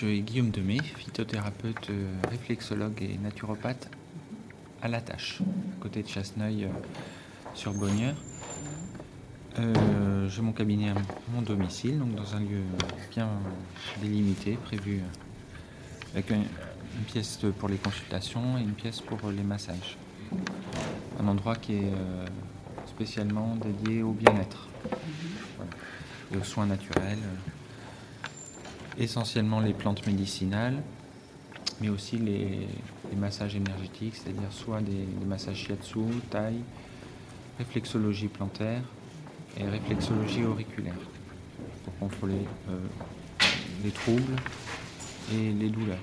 je suis Guillaume Demey, phytothérapeute, euh, réflexologue et naturopathe à la tâche, à côté de Chasseneuil euh, sur Bonnières. Euh, J'ai mon cabinet à mon domicile, donc dans un lieu bien délimité, prévu avec un- une pièce pour les consultations et une pièce pour les massages. Un endroit qui est spécialement dédié au bien-être et aux soins naturels. Essentiellement les plantes médicinales, mais aussi les, massages énergétiques, c'est-à-dire soit des, massages shiatsu, thaï, réflexologie plantaire et réflexologie auriculaire pour contrôler euh, les troubles et les douleurs.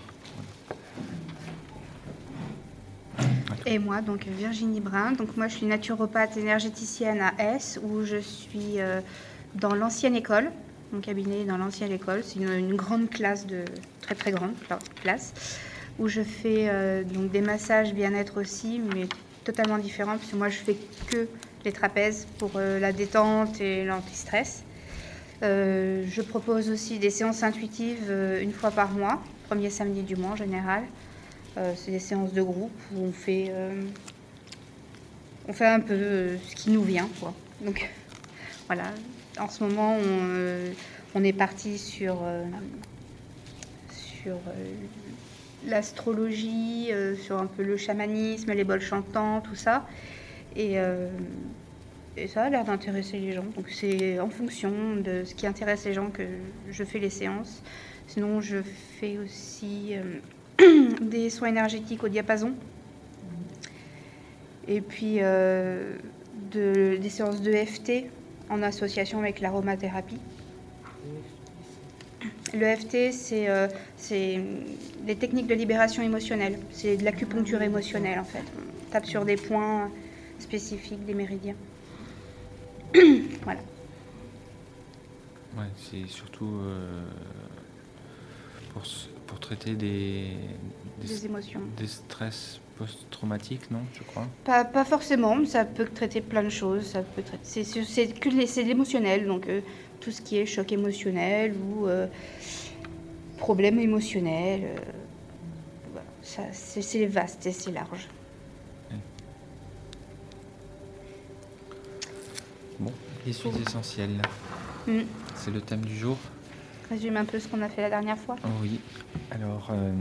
Et moi, donc Virginie Brun. Donc moi, je suis naturopathe énergéticienne à S, où je suis euh, dans l'ancienne école. Mon cabinet dans l'ancienne école. C'est une, grande classe de très très grande cla- classe où je fais euh, donc des massages bien-être aussi, mais totalement différents parce que moi, je fais que les trapèzes pour euh, la détente et l'anti-stress. Euh, je propose aussi des séances intuitives une fois par mois, premier samedi du mois en général. C'est des séances de groupe où on fait, on fait un peu ce qui nous vient. Quoi. Donc voilà, en ce moment, on, on est parti sur, euh, euh, l'astrologie, euh, sur un peu le chamanisme, les bols chantants, tout ça. Et, ça a l'air d'intéresser les gens. Donc c'est en fonction de ce qui intéresse les gens que je fais les séances. Sinon, je fais aussi des soins énergétiques au diapason. Et puis de- des séances de FT en association avec l'aromathérapie. Le FT, c'est euh, des techniques de libération émotionnelle. C'est de l'acupuncture émotionnelle en fait. On tape sur des points spécifiques des méridiens. voilà. Ouais, c'est surtout euh, pour, pour traiter des, des, Des émotions. des stress post-traumatiques, non, je crois? Pas, pas forcément, ça peut traiter plein de choses. Ça peut traiter- c'est, les- l'émotionnel, donc euh, tout ce qui est choc émotionnel ou euh, problème émotionnel. euh, voilà. Ça, c'est, vaste et c'est large. Bon, les huiles essentielles, Mm. c'est le thème du jour. Résume un peu ce qu'on a fait la dernière fois. Oh oui. Alors, euh,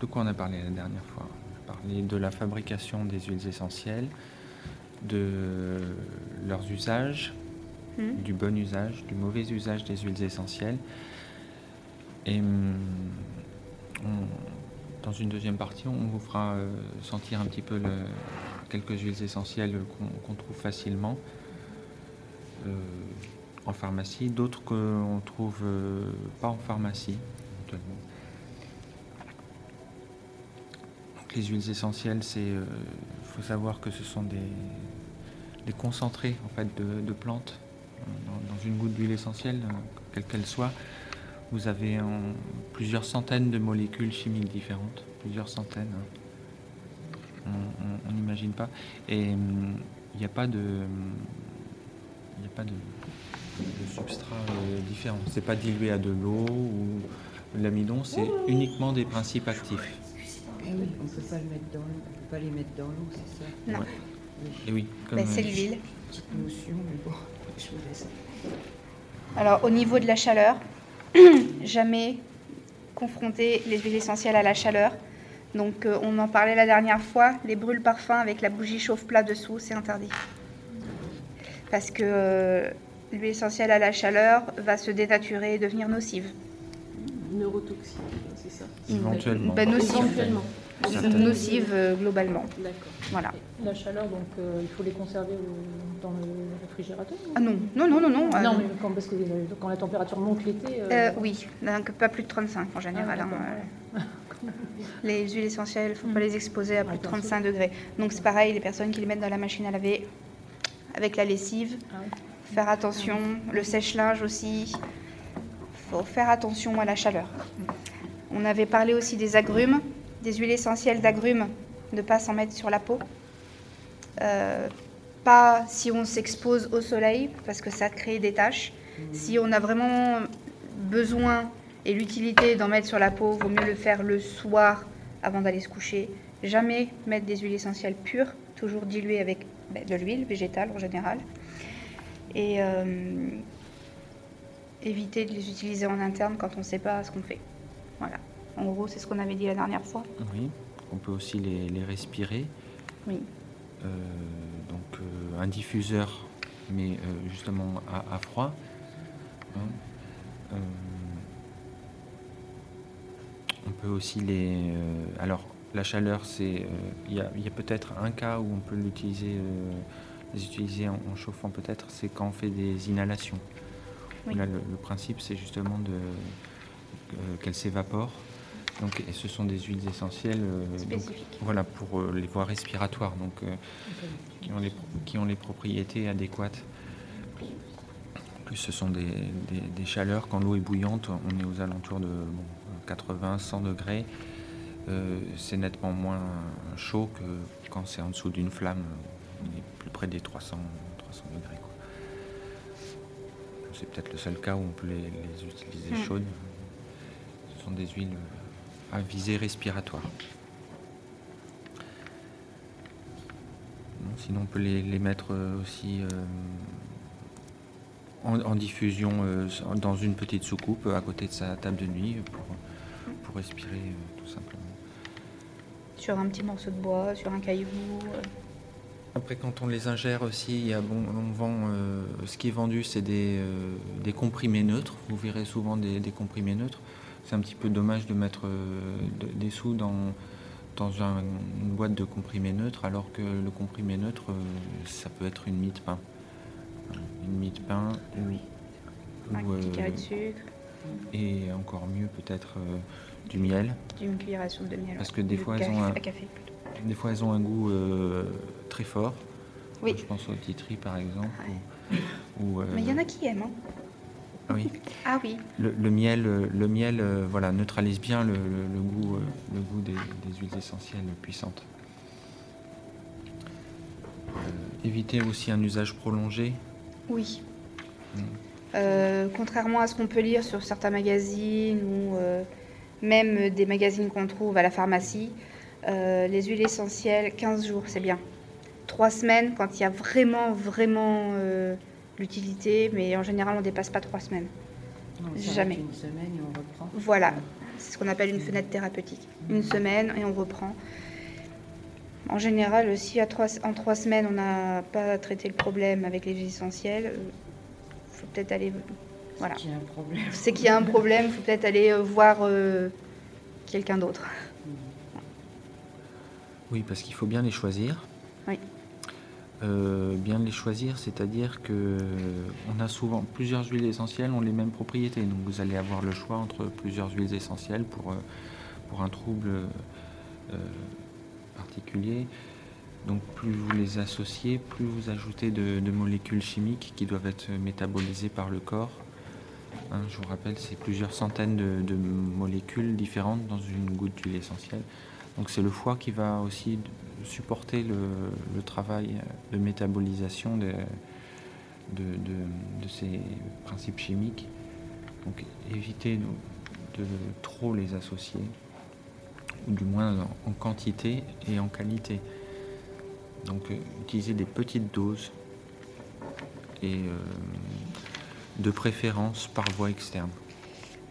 de quoi on a parlé la dernière fois? On a parlé de la fabrication des huiles essentielles, de leurs usages, Mm. du bon usage, du mauvais usage des huiles essentielles. Et hum, dans une deuxième partie, on vous fera euh, sentir un petit peu quelques huiles essentielles qu'on trouve facilement euh, en pharmacie, d'autres qu'on trouve euh, pas en pharmacie. Donc, les huiles essentielles, c'est, il faut savoir que ce sont des, des concentrés en fait de, plantes euh, dans, dans une goutte d'huile essentielle, euh, quelle qu'elle soit. Vous avez en- plusieurs centaines de molécules chimiques différentes, plusieurs centaines. hein. On- n'imagine pas. Et hum, il n'y a pas de, hum, il n'y a pas de, de substrat euh, différent. C'est pas dilué à de l'eau ou de l'amidon, c'est uniquement des principes actifs. Eh oui, on ne peut pas le mettre dans l'eau, on peut pas les mettre dans l'eau, c'est ça? Non. Ouais. Et oui, comme Ben, c'est euh, l'huile. Petite notion, mais bon, je vous laisse. Alors, au niveau de la chaleur, jamais confronter les huiles essentielles à la chaleur. Donc, euh, on en parlait la dernière fois, les brûles parfums avec la bougie chauffe-plat dessous, c'est interdit. Parce que euh, l'huile essentielle à la chaleur va se dénaturer et devenir nocive. Neurotoxique, c'est ça éventuellement. Ben, nocive. Éventuellement. Certaines. Nocive euh, globalement. D'accord. Voilà. La chaleur, donc euh, il faut les conserver dans le réfrigérateur Ah non, non, non, non, non. euh, Non, mais quand, parce que euh, quand la température monte l'été. euh, euh, oui, donc pas plus de 35 en général. Ah, hein. Les huiles essentielles, il ne faut pas Mm. les exposer à plus de bien 35 degrés. Donc c'est pareil, les personnes qui les mettent dans la machine à laver avec la lessive, Ah oui. faire attention. Le sèche-linge aussi, il faut faire attention à la chaleur. On avait parlé aussi des agrumes, des huiles essentielles d'agrumes, ne pas s'en mettre sur la peau. Euh, pas si on s'expose au soleil, parce que ça crée des taches. Si on a vraiment besoin Et l'utilité d'en mettre sur la peau, vaut mieux le faire le soir avant d'aller se coucher. Jamais mettre des huiles essentielles pures, toujours diluées avec ben, de l'huile végétale en général. Et euh, éviter de les utiliser en interne quand on ne sait pas ce qu'on fait. Voilà. En gros, c'est ce qu'on avait dit la dernière fois. Oui, on peut aussi les, les respirer. Oui. Euh, donc euh, un diffuseur, mais euh, justement à, à froid. hein. On peut aussi les. alors la chaleur, c'est. Il y a, peut-être un cas où on peut l'utiliser, les utiliser en, en chauffant peut-être, c'est quand on fait des inhalations. Oui. Là, le, le principe, c'est justement de qu'elles s'évaporent. Donc, et ce sont des huiles essentielles. euh, donc, voilà, pour euh, les voies respiratoires, donc euh, qui, ont les, qui ont les propriétés adéquates. En plus, ce sont des, des- des chaleurs. Quand l'eau est bouillante, on est aux alentours de bon, 80, 100 degrés. Euh, c'est nettement moins chaud que quand c'est en dessous d'une flamme. On est plus près des 300, 300 degrés. C'est peut-être le seul cas où on peut les, les utiliser Mm. chaudes. Ce sont des huiles à visée respiratoire. Non, sinon, on peut les, les mettre euh, aussi euh, en, en diffusion euh, dans une petite soucoupe à côté de sa table de nuit pour, pour respirer tout simplement. Sur un petit morceau de bois, sur un caillou. Après, quand on les ingère aussi, il y a bon, on vend, euh, ce qui est vendu, c'est des, euh, des comprimés neutres. Vous verrez souvent des, des comprimés neutres. C'est un petit peu dommage de mettre euh, de- des sous dans, dans un- une boîte de comprimés neutres, alors que le comprimé neutre, euh, ça peut être une mie de pain. Une mie de pain ou, un ou, petit euh, carré de sucre, et encore mieux peut-être du miel. une cuillère à soupe de miel. Parce que des De fois, elles ont un- café. Des fois, elles ont un goût euh, très fort. Oui. Je pense au titri par exemple. Ouais. ou- ou, euh, Mais il y en a qui aiment. hein. Oui. Ah oui, Le, le miel, euh, le miel euh, voilà, neutralise bien le, goût, euh, le goût des, des huiles essentielles puissantes. Euh, éviter aussi un usage prolongé. oui. Mm. Euh, contrairement à ce qu'on peut lire sur certains magazines ou euh, même des magazines qu'on trouve à la pharmacie, euh, les huiles essentielles, 15 jours, c'est bien. 3 semaines quand il y a vraiment, vraiment euh, l'utilité, mais en général, on ne dépasse pas 3 semaines. Jamais. Une semaine et on reprend. Voilà, c'est ce qu'on appelle une fenêtre thérapeutique. Une semaine et on reprend. En général, si à trois- en trois semaines on n'a pas traité le problème avec les huiles essentielles, il faut peut-être aller. Voilà. Il y a un problème. C'est qu'il y a un problème, il faut peut-être aller euh, voir euh, quelqu'un d'autre. Oui, parce qu'il faut bien les choisir. Oui. Euh, bien les choisir, c'est-à-dire que on a souvent plusieurs huiles essentielles ont les mêmes propriétés. Donc vous allez avoir le choix entre plusieurs huiles essentielles pour, euh, pour un trouble euh, particulier. Donc plus vous les associez, plus vous ajoutez de, molécules chimiques qui doivent être métabolisées par le corps. Hein, je vous rappelle, c'est plusieurs centaines de, molécules différentes dans une goutte d'huile essentielle. Donc c'est le foie qui va aussi supporter le, le travail de métabolisation de, de, de- de ces principes chimiques. Donc évitez de, trop les associer, ou du moins en, en quantité et en qualité. Donc euh, utilisez des petites doses et euh, de préférence par voie externe.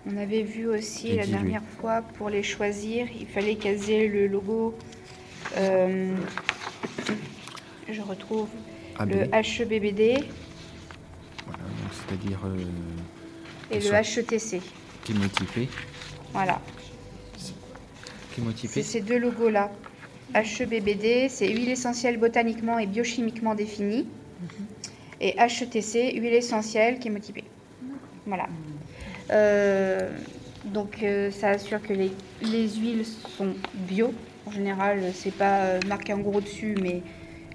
On avait vu aussi Et la dernière fois, pour les choisir, il fallait caser le logo. Euh, je retrouve AB, le HEBBD voilà, c'est-à-dire euh, et le HETC. chémotypé. Voilà. C'est ces deux logos-là. HEBBD, c'est huile essentielle botaniquement et biochimiquement définie. Et HETC, huile essentielle chémotypée. Voilà. Euh, donc ça assure que les, les huiles sont bio. En général, c'est pas euh, marqué en gros dessus, mais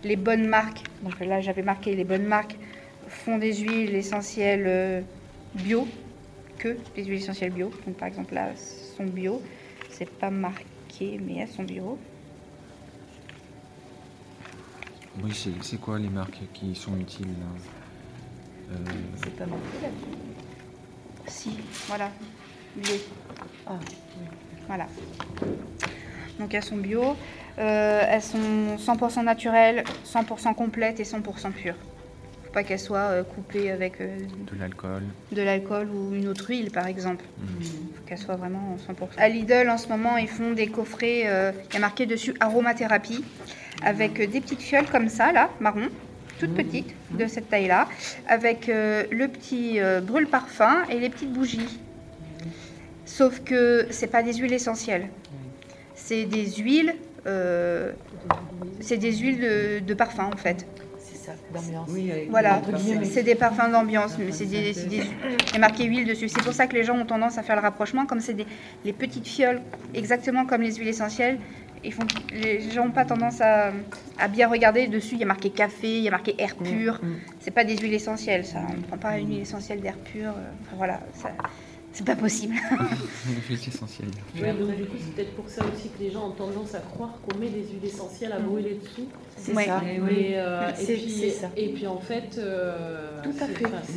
les bonnes marques, donc là j'avais marqué les bonnes marques, font des huiles essentielles euh, bio, que des huiles essentielles bio. Donc par exemple là, sont bio. C'est pas marqué, mais elles sont bio. oui, c'est quoi les marques qui sont utiles là Euh, C'est pas marqué là Si, voilà. bio. Ah, Voilà. Donc elles sont bio. Euh, elles sont 100% naturelles, 100% complètes et 100% pures. Faut pas qu'elles soient euh, coupées avec euh, De l'alcool. de l'alcool ou une autre huile par exemple. Mm. Faut qu'elles soient vraiment 100%. À Lidl en ce moment ils font des coffrets, euh, il y a marqué dessus aromathérapie, avec des petites fioles comme ça là, marron, toutes petites, de cette taille-là, avec euh, le petit euh, brûle-parfum et les petites bougies. Sauf que c'est pas des huiles essentielles. C'est des huiles, euh, c'est des huiles de, de parfum en fait. C'est ça, d'ambiance. Oui, Voilà, c'est des parfums d'ambiance, mais c'est des, des- marqué huile dessus. C'est pour ça que les gens ont tendance à faire le rapprochement, comme c'est des les petites fioles, exactement comme les huiles essentielles. Ils font, les gens n'ont pas tendance à, à bien regarder dessus. Il y a marqué café, il y a marqué air pur. Mm. C'est pas des huiles essentielles, ça. On ne prend pas une huile essentielle d'air pur. euh, Enfin, voilà, ça- c'est pas possible. L'huile essentielle. Ouais, donc du coup, c'est peut-être pour ça aussi que les gens ont tendance à croire qu'on met des huiles essentielles à brûler dessous. C'est Ouais. ça. Eh Et, oui. euh, et, C'est- puis, c'est ça. et puis en fait, euh, Tout à c'est- fait. c'est-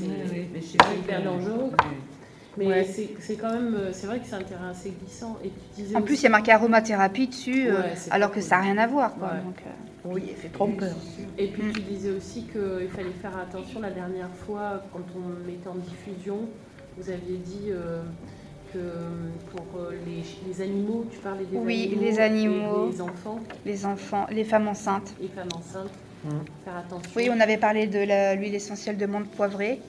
c'est c'est vrai hyper dangereux. Mais Ouais. c'est c'est quand même, euh, c'est vrai que c'est un terrain assez glissant. Et tu disais En plus, il y a marqué aromathérapie dessus, euh, Ouais, c'est alors que cool. ça n'a rien à voir. quoi. Ouais. Donc, euh, Oui, fait trompeur. Et puis Mm. tu disais aussi qu'il fallait faire attention la dernière fois quand on mettait en diffusion. Vous aviez dit euh, que pour euh, les, les animaux, tu parlais des Oui, animaux, les animaux. et les enfants, les enfants, les femmes enceintes. les femmes enceintes, Mm. faire attention. Oui, on avait parlé de l'huile essentielle de menthe poivrée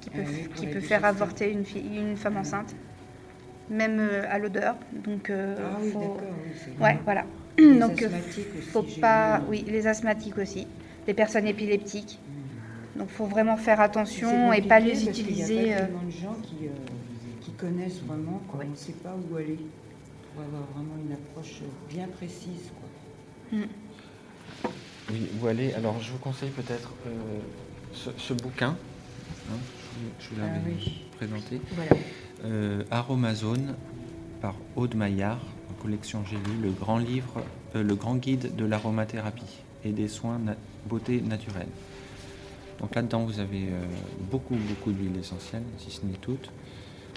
qui peut, oui, qui peut faire avorter une, fille- une femme enceinte, même euh, à l'odeur. Donc, euh, Ah oui, faut- oui, Ouais, voilà. Les Donc, asthmatiques aussi, faut j'ai pas. Oui, les asthmatiques aussi, les personnes épileptiques. Mm. Donc, faut vraiment faire attention et pas les parce qu'il y a utiliser. pas euh, tellement de gens qui, euh, qui connaissent vraiment, quoi. on ne sait pas où aller pour avoir vraiment une approche bien précise. Quoi. Oui, vous allez. Alors, je vous conseille peut-être euh, ce, ce bouquin. hein, je vous, vous Ah l'avais oui. présenté. Voilà. Euh, Aromazone par Aude Maillard, en collection J'ai lu, le grand livre, euh, le grand guide de l'aromathérapie et des soins na- beauté naturelle. Donc là-dedans, vous avez euh, beaucoup, beaucoup d'huiles essentielles, si ce n'est toutes.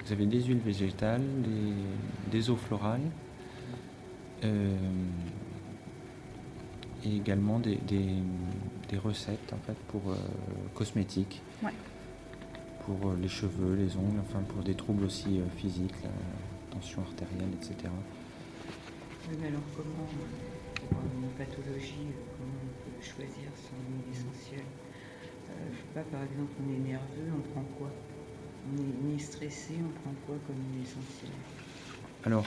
Vous avez des huiles végétales, des, des eaux florales, euh, et également des, des- des recettes en fait pour euh, cosmétiques Ouais. pour euh, les cheveux, les ongles, enfin pour des troubles aussi euh, physiques, la tension artérielle, etc. Oui, mais alors comment, pour une pathologie, comment on peut choisir son huile essentielle? Je sais pas, par exemple, on est nerveux, on prend quoi? On est, stressé, on prend quoi comme huile essentielle Alors,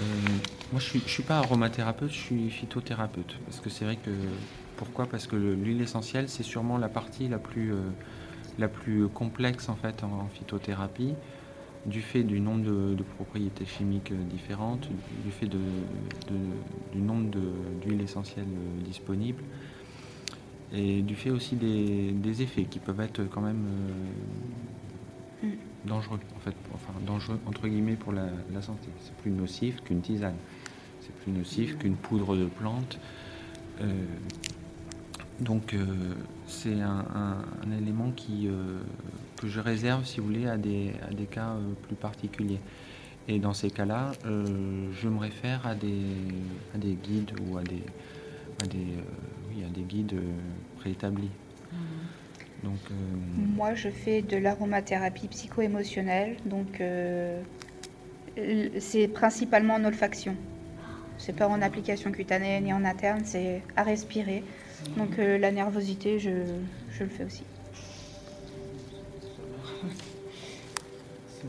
euh, moi je je suis pas aromathérapeute, je suis phytothérapeute. Parce que c'est vrai que. Pourquoi? Parce que le- l'huile essentielle, c'est sûrement la partie la plus, euh, la plus complexe en fait en, phytothérapie, du fait du nombre de, propriétés chimiques euh, différentes, du fait du nombre d'huiles essentielles disponibles, et du fait aussi des, des effets qui peuvent être quand même euh, dangereux, en fait, enfin dangereux entre guillemets pour la, la santé. C'est plus nocif qu'une tisane, c'est plus nocif qu'une poudre de plante. Euh, donc euh, c'est un, un- un élément qui, que je réserve, si vous voulez, à des, à des cas plus particuliers. Et dans ces cas-là, je me réfère à des, à des guides ou à des, à des, euh, oui, à des guides euh, préétablis. Donc, euh, Moi, je fais de l'aromathérapie psycho-émotionnelle, donc euh, c'est principalement en olfaction. C'est pas en application cutanée ni en interne, c'est à respirer. Donc euh, la nervosité, je, je le fais aussi.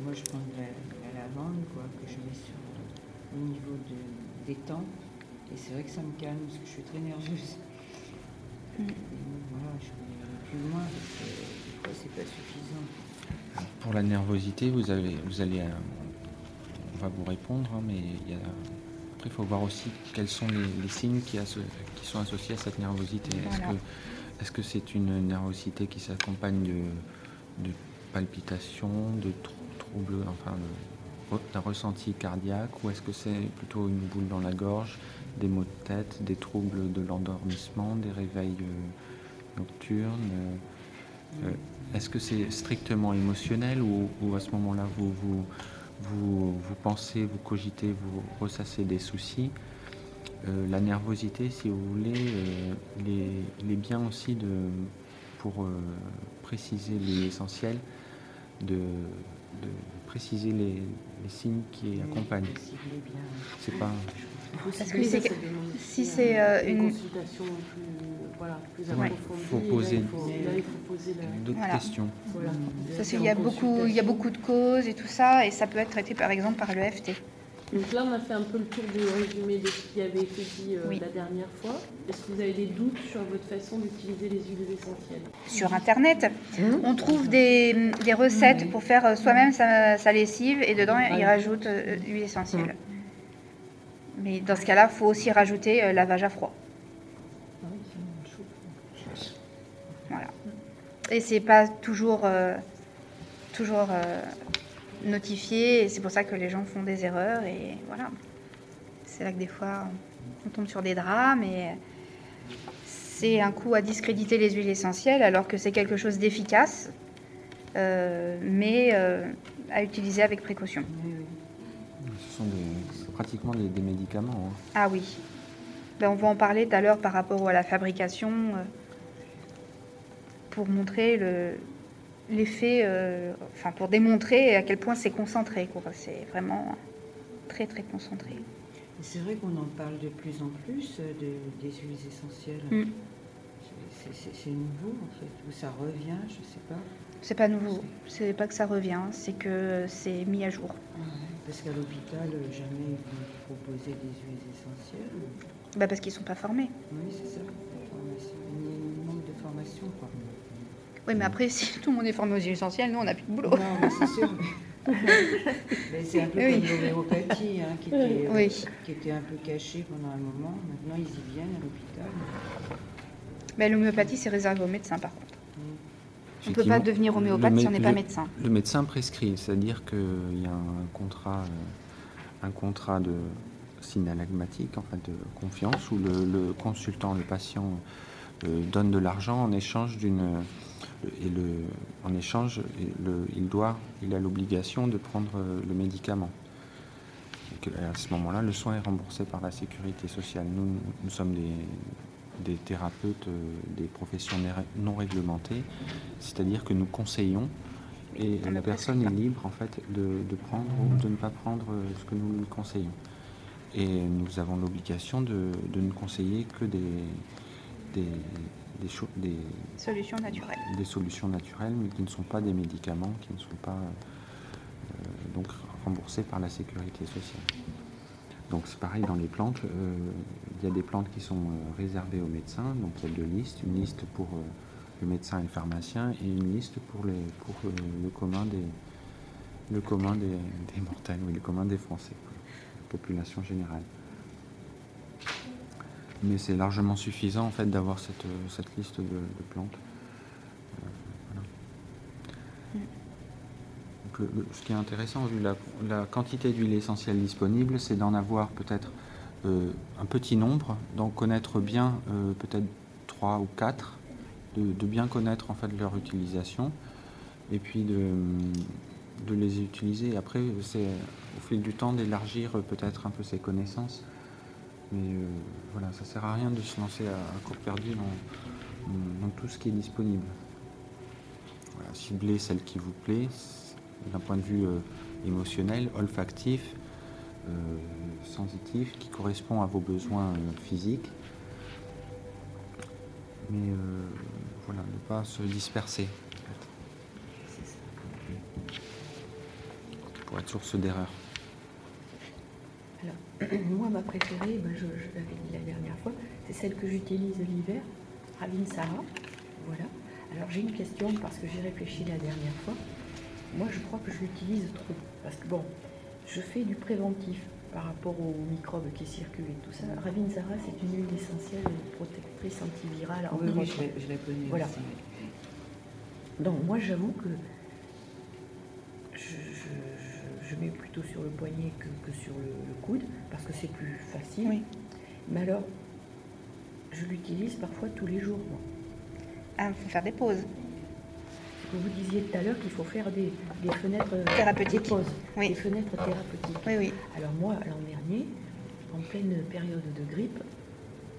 Moi, je prends de la, la lavande, quoi, que je mets sur, au niveau de- des tempes. Et c'est vrai que ça me calme, parce que je suis très nerveuse. Et voilà, je vais aller plus loin, parce que des fois, c'est pas suffisant. Pour la nervosité, vous, avez, vous allez. euh, on va vous répondre, hein, mais il y a, après, il faut voir aussi quels sont les, les signes qui, asso- qui sont associés à cette nervosité. Est-ce Voilà. que est-ce que c'est une nervosité qui s'accompagne de, de palpitations, de trou- troubles, enfin, d'un ressenti cardiaque, ou est-ce que c'est plutôt une boule dans la gorge, des maux de tête, des troubles de l'endormissement, des réveils euh, nocturnes euh, euh, Est-ce que c'est strictement émotionnel ou, ou à ce moment-là vous, vous, vous, vous pensez, vous cogitez, vous ressassez des soucis, euh, la nervosité, si vous voulez, euh, il, est, il est bien aussi de, pour euh, préciser l'essentiel, de, de préciser les, les signes qui accompagnent. C'est pas. Parce que ça, si c'est, euh, euh, une une- consultation plus, voilà, plus Ouais. approfondie. Faut et là, poser- il faut- là, il faut poser la. D'autres Voilà. questions. Voilà. Parce qu'il y a beaucoup, il y a beaucoup de causes et tout ça, et ça peut être traité par exemple par l'EFT. Donc là, on a fait un peu le tour du résumé de ce qui avait été dit euh, Oui. la dernière fois. Est-ce que vous avez des doutes sur votre façon d'utiliser les huiles essentielles? Sur Internet, on trouve des, des recettes pour faire euh, soi-même sa, sa lessive, et dedans, ils rajoutent euh, l'huile essentielle. Mais dans ce cas-là, il faut aussi rajouter euh, lavage à froid. Oui, c'est chaud. Voilà. Et c'est pas toujours, euh, toujours euh, notifié, et c'est pour ça que les gens font des erreurs, et voilà. C'est là que des fois, on tombe sur des drames, et c'est un coup à discréditer les huiles essentielles, alors que c'est quelque chose d'efficace, euh, mais euh, à utiliser avec précaution. Oui, oui. Ce sont des- pratiquement des, des médicaments. hein. Ah oui. Ben, on va en parler tout à l'heure par rapport à la fabrication, euh, pour montrer le, l'effet, euh, enfin pour démontrer à quel point c'est concentré. quoi. C'est vraiment très très concentré. C'est vrai qu'on en parle de plus en plus euh, de- des huiles essentielles. Mm. C'est- C'est c'est nouveau en fait, ou ça revient, je sais pas. C'est pas nouveau. C'est pas que ça revient, c'est que c'est mis à jour. Parce qu'à l'hôpital, euh, jamais ils vont proposer des huiles essentielles. Bah, parce qu'ils sont pas formés. Oui, c'est ça. Il y a un manque de formation, quoi. Oui, mais après, si tout le monde est formé aux huiles essentielles, nous on n'a plus de boulot. Non, mais c'est sûr. mais- c'est un peu Oui. comme l'homéopathie, hein, qui, était, euh, qui était un peu cachée pendant un moment. Maintenant, ils y viennent à l'hôpital. Mais l'homéopathie, c'est réservé aux médecins par contre. On ne peut pas devenir homéopathe mé- si on n'est pas médecin. Le médecin prescrit, c'est-à-dire qu'il y a un contrat, euh, un contrat de synalagmatique, en fait, de confiance, où le, le consultant, le patient, euh, donne de l'argent en échange d'une et le, en échange, et le- il doit, il a l'obligation de prendre euh, le médicament. Donc, à ce moment-là, le soin est remboursé par la sécurité sociale. Nous, nous sommes des, des thérapeutes, euh, des professions non réglementées, c'est-à-dire que nous conseillons et On la ne personne est libre en fait de, de prendre ou de ne pas prendre euh, ce que nous lui conseillons. Et nous avons l'obligation de, de ne conseiller que des, des, des, cho- des, Solution naturelle. des solutions naturelles, mais qui ne sont pas des médicaments, qui ne sont pas euh, donc remboursés par la sécurité sociale. Donc c'est pareil dans les plantes. euh, il y a des plantes qui sont euh, réservées aux médecins, donc il y a deux listes, une liste pour euh, le médecin et le pharmacien et une liste pour, pour le commun des le commun des, mortels, oui, le commun des Français, la population générale. Mais c'est largement suffisant en fait d'avoir cette, cette liste de plantes. Euh, voilà. Ce qui est intéressant, vu la, quantité d'huile essentielle disponible, c'est d'en avoir peut-être euh, un petit nombre, d'en connaître bien euh, peut-être trois ou quatre, de, de bien connaître en fait leur utilisation, et puis de, les utiliser. Après, c'est au fil du temps d'élargir euh, peut-être un peu ses connaissances. Mais voilà, ça sert à rien de se lancer à, court perdu dans, tout ce qui est disponible. Voilà, ciblez celle qui vous plaît, d'un point de vue euh, émotionnel, olfactif, euh, sensitif, qui correspond à vos besoins euh, physiques. Mais voilà, ne pas se disperser. Pour être source d'erreur. Alors, moi, ma préférée, ben, je, l'avais dit la dernière fois, c'est celle que j'utilise l'hiver, Ravinsara. Voilà. Alors, j'ai une question parce que j'ai réfléchi la dernière fois. Moi, je crois que je l'utilise trop. Parce que, bon, je fais du préventif par rapport aux microbes qui circulent et tout ça. Ravinsara, c'est une huile essentielle protectrice antivirale. Oui, entre oui, autres. je je la connais Voilà. aussi. Donc moi j'avoue que je, je- je- je mets plutôt sur le poignet que, que sur le, le coude parce que c'est plus facile. Oui. Mais alors, je l'utilise parfois tous les jours. Moi. Ah, il faut faire des pauses. Que vous disiez tout à l'heure qu'il faut faire des, des fenêtres euh, Thérapeutiques. des pauses, Oui. des fenêtres thérapeutiques. Oui, oui. Alors moi, l'an dernier, en pleine période de grippe,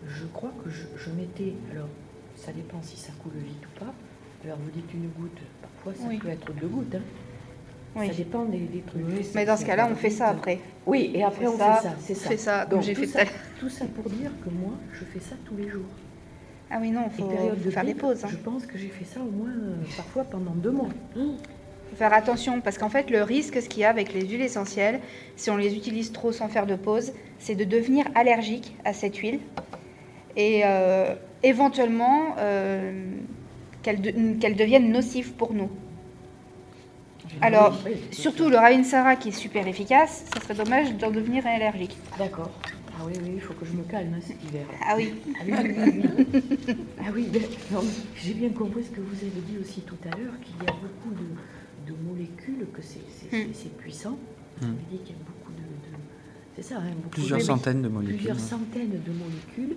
je crois que je, je mettais, alors ça dépend si ça coule vite ou pas, alors vous dites une goutte, parfois ça Oui. peut être deux gouttes, hein. Oui. ça dépend des, des trucs. Oui, Mais dans ce cas-là, on fait ça après. Oui, et après On on fait ça, c'est ça. Donc, j'ai fait tout ça, tout ça pour dire que moi, je fais ça tous les jours. Ah oui, non, il faut, faire des pauses. hein. Je pense que j'ai fait ça au moins euh, parfois pendant deux mois. faut faire attention parce qu'en fait, le risque, ce qu'il y a avec les huiles essentielles, si on les utilise trop sans faire de pause, c'est de devenir allergique à cette huile et euh, éventuellement euh, qu'elle de- qu'elle devienne nocive pour nous. Alors, Surtout le Ravinsara qui est super efficace, ça serait dommage d'en devenir allergique. D'accord. Ah oui, oui, il faut que je me calme hein, cet hiver. Ah oui, Ah oui, oui, oui, oui. Ah oui, ben, j'ai bien compris ce que vous avez dit aussi tout à l'heure, qu'il y a beaucoup de, de molécules, que c'est c'est- Hmm. c'est- c'est puissant. Hmm. Vous avez dit qu'il y a beaucoup de... de- c'est ça, hein, beaucoup Plusieurs de- centaines de molécules. Plusieurs hein. centaines de molécules.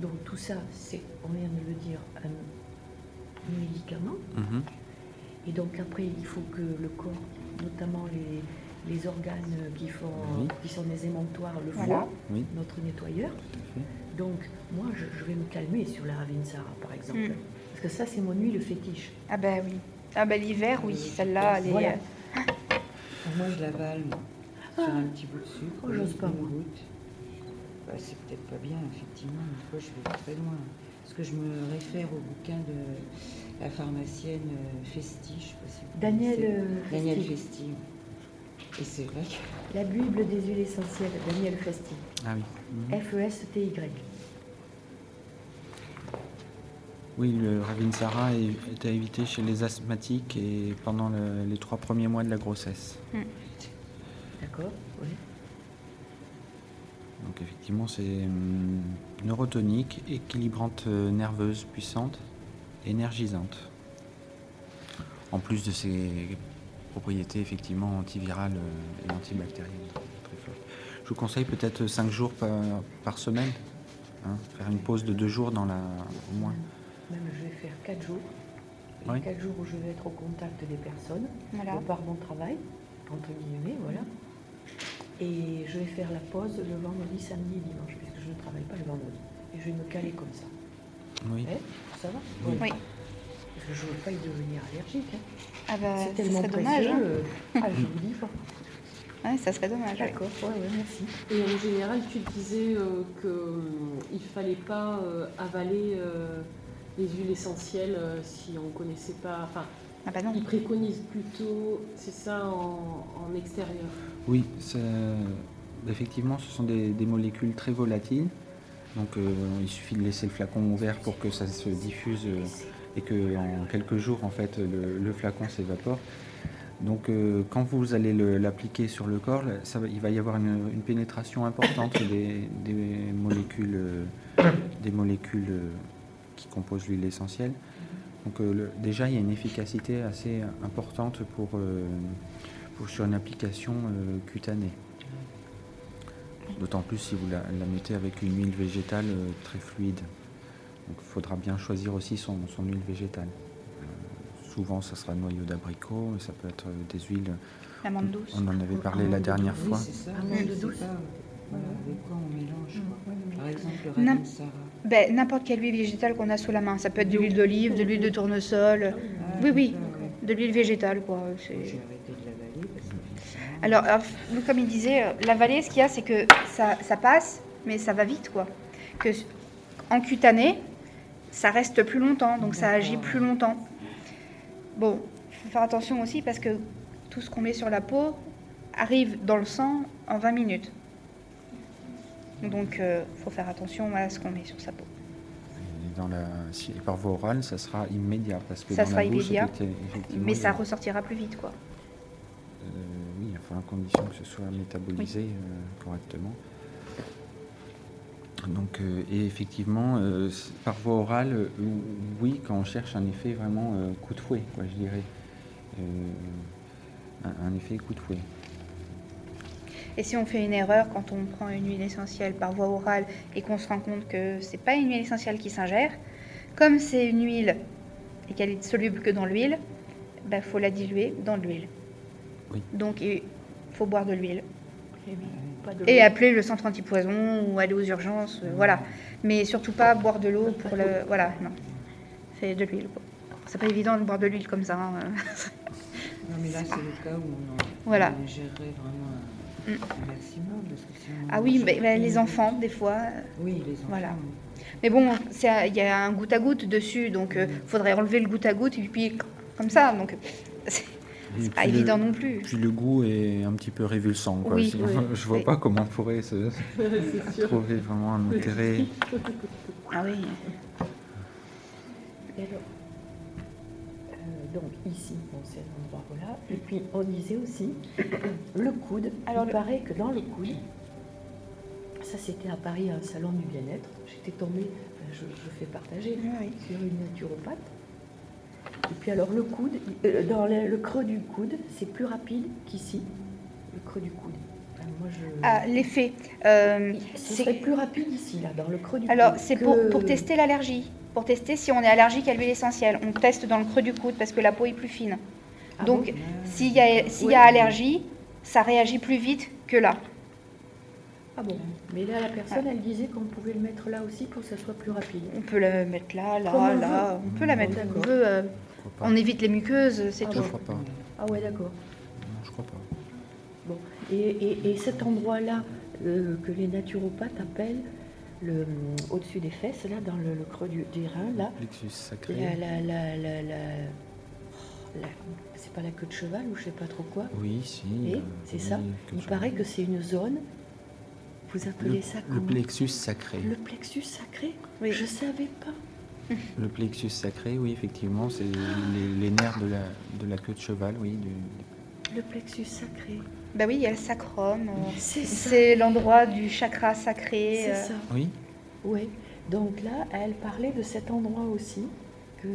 Donc tout ça, c'est, on vient de le dire, un médicament. Mhm. Et donc après, il faut que le corps, notamment les, les organes qui, font, Oui. qui sont des émonctoires, le Voilà. foie, Oui, notre nettoyeur. Donc moi, je, je vais me calmer sur la Ravinsara, par exemple. Mm. Parce que ça, c'est mon huile fétiche. ah ben oui. Ah ben l'hiver, oui, celle-là, elle est... Voilà. Moi, je l'avale moi, sur un petit bout de sucre. Oh, j'ose pas, moi. goutte. Bah, c'est peut-être pas bien, effectivement. Une fois, je vais très loin. Parce que je me réfère au bouquin de la pharmacienne euh, Festi. Je sais pas si vous Daniel euh, Daniel Festi. Et c'est vrai que La Bible des huiles essentielles, Daniel Festi. Ah oui. Mhm. F-E-S-T-Y. Oui, le Ravinsara est, est à éviter chez les asthmatiques et pendant le- les trois premiers mois de la grossesse. D'accord Oui. Donc effectivement, c'est hum, neurotonique, équilibrante euh, nerveuse, puissante, énergisante. En plus de ses propriétés effectivement antivirales euh, et antibactériennes très fortes. Je vous conseille peut-être 5 jours par, par semaine. hein, faire une pause de 2 jours dans la au moins. Même je vais faire 4 jours. Oui. 4 jours où je vais être au contact des personnes, Voilà. de par mon travail, entre guillemets, voilà. Et je vais faire la pause le vendredi, samedi et dimanche, puisque je ne travaille pas le vendredi. Et je vais me caler comme ça. Oui. Eh, ça va? Oui. Oui. Je ne veux pas y devenir allergique. hein. Ah ben, C'est ça tellement serait précieux. dommage. hein. euh, ah, je vous dis. Ouais, ça serait dommage. D'accord, ouais, ouais, merci. Et en général, tu disais euh, qu'il ne fallait pas euh, avaler euh, les huiles essentielles euh, si on ne connaissait pas. Enfin, Ah bah non. ils préconisent plutôt, c'est ça, en, en extérieur. Oui, effectivement, ce sont des, des molécules très volatiles. Donc euh, il suffit de laisser le flacon ouvert pour que ça se diffuse euh, et que en quelques jours, en fait, le, flacon s'évapore. Donc euh, quand vous allez le- l'appliquer sur le corps, il va y avoir une, pénétration importante des, molécules, des molécules qui composent l'huile essentielle. Donc déjà, il y a une efficacité assez importante pour, pour sur une application cutanée. D'autant plus si vous la, la mettez avec une huile végétale euh, très fluide. Donc il faudra bien choisir aussi son, son huile végétale. Euh, souvent, ça sera noyau d'abricot, mais ça peut être euh, des huiles. L'amande douce. On en avait parlé la dernière fois. c'est ça. Amande c'est douce. ça, Voilà, avec quoi on mélange. quoi. Par exemple, le Non. Ravinsara. Ben, N'importe quelle huile végétale qu'on a sous la main. Ça peut être de l'huile d'olive, de l'huile de tournesol. Ah, Oui, oui. d'accord, ouais. De l'huile végétale, quoi. C'est- J'ai arrêté de Alors, alors, nous, comme il disait, euh, la vallée, ce qu'il y a, c'est que ça, ça passe, mais ça va vite, quoi. Que en cutané, ça reste plus longtemps, donc ça agit plus longtemps. Bon, il faut faire attention aussi parce que tout ce qu'on met sur la peau arrive dans le sang en 20 minutes. Donc, il faut faire attention à ce qu'on met sur sa peau. Et dans la, si- par voie orale, ça sera immédiat. Parce que Ça dans sera la bouche, immédiat, Mais ça ressortira plus vite, quoi. Enfin, à condition que ce soit métabolisé euh, correctement. Donc, euh, et effectivement, euh, par voie orale, euh, oui, quand on cherche un effet vraiment coup de fouet, quoi, je dirais. Un, un effet coup de fouet. Et si on fait une erreur quand on prend une huile essentielle par voie orale et qu'on se rend compte que c'est pas une huile essentielle qui s'ingère, comme c'est une huile et qu'elle est soluble que dans l'huile, il bah, faut la diluer dans l'huile. Oui. Donc faut boire de l'huile. Eh Et appeler le centre antipoison ou aller aux urgences, euh, voilà. Mais surtout pas boire de l'eau pour le. Voilà, non. C'est de l'huile. quoi. C'est pas évident de boire de l'huile comme ça. hein. Non, mais là, c'est le cas où on en Voilà. on gérerait vraiment un, Mm. un maximum. Parce que si on Ah oui, mais, les enfants, des fois. euh, Oui, les enfants. Voilà. Mais bon, c'est- il y a un goutte à goutte dessus, donc il faudrait enlever le goutte à goutte et puis comme ça. Donc c'est pas le- évident non plus. Puis le goût est un petit peu révulsant. Quoi. Oui. Je vois Oui. pas comment on pourrait se trouver vraiment un intérêt. Ah oui. Et alors, euh, donc ici, bon, c'est un endroit voilà. Et puis on disait aussi le coude. Alors, il le- paraît que dans le coude, ça c'était à Paris, un salon du bien-être. J'étais tombée, enfin, je, je fais partager Oui. sur une naturopathe. Et puis alors le coude, euh, dans le, le creux du coude, c'est plus rapide qu'ici, le creux du coude. Enfin, moi je. Ah, l'effet. euh, Ce c'est- plus rapide ici, là, dans le creux du alors coude. c'est que- pour, pour tester l'allergie. Pour tester si on est allergique à l'huile essentielle. On teste dans le creux du coude parce que la peau est plus fine. Ah Donc bon s'il y, a, s'il y a allergie, ça réagit plus vite que là. Ah bon Mais là, la personne, elle disait qu'on pouvait le mettre là aussi pour que ça soit plus rapide. On peut la mettre là, là, Comme là. On peut la mettre où on veut. Euh, pas on évite les muqueuses, c'est Ah Je tout. crois pas. Ah ouais, d'accord. Non, je crois pas. Bon. Et, et- et cet endroit-là, euh, que les naturopathes appellent le, hum, au-dessus des fesses, là, dans le, le creux du, des reins, là, Plexus sacré. la, la, la, la, la- oh, la- c'est pas la queue de cheval ou je sais pas trop quoi? Oui, si. Et euh, c'est oui, ça. Il je- paraît que c'est une zone. Vous appelez le, ça le comment? plexus sacré. Le plexus sacré? Oui. Je savais pas. Le plexus sacré, oui, effectivement, c'est les, les nerfs de la, de la queue de cheval, oui. du- Le plexus sacré. Bah oui, il y a le sacrum. euh, C'est l'endroit du chakra sacré. C'est euh, ça. Oui, Oui, donc là, elle parlait de cet endroit aussi, que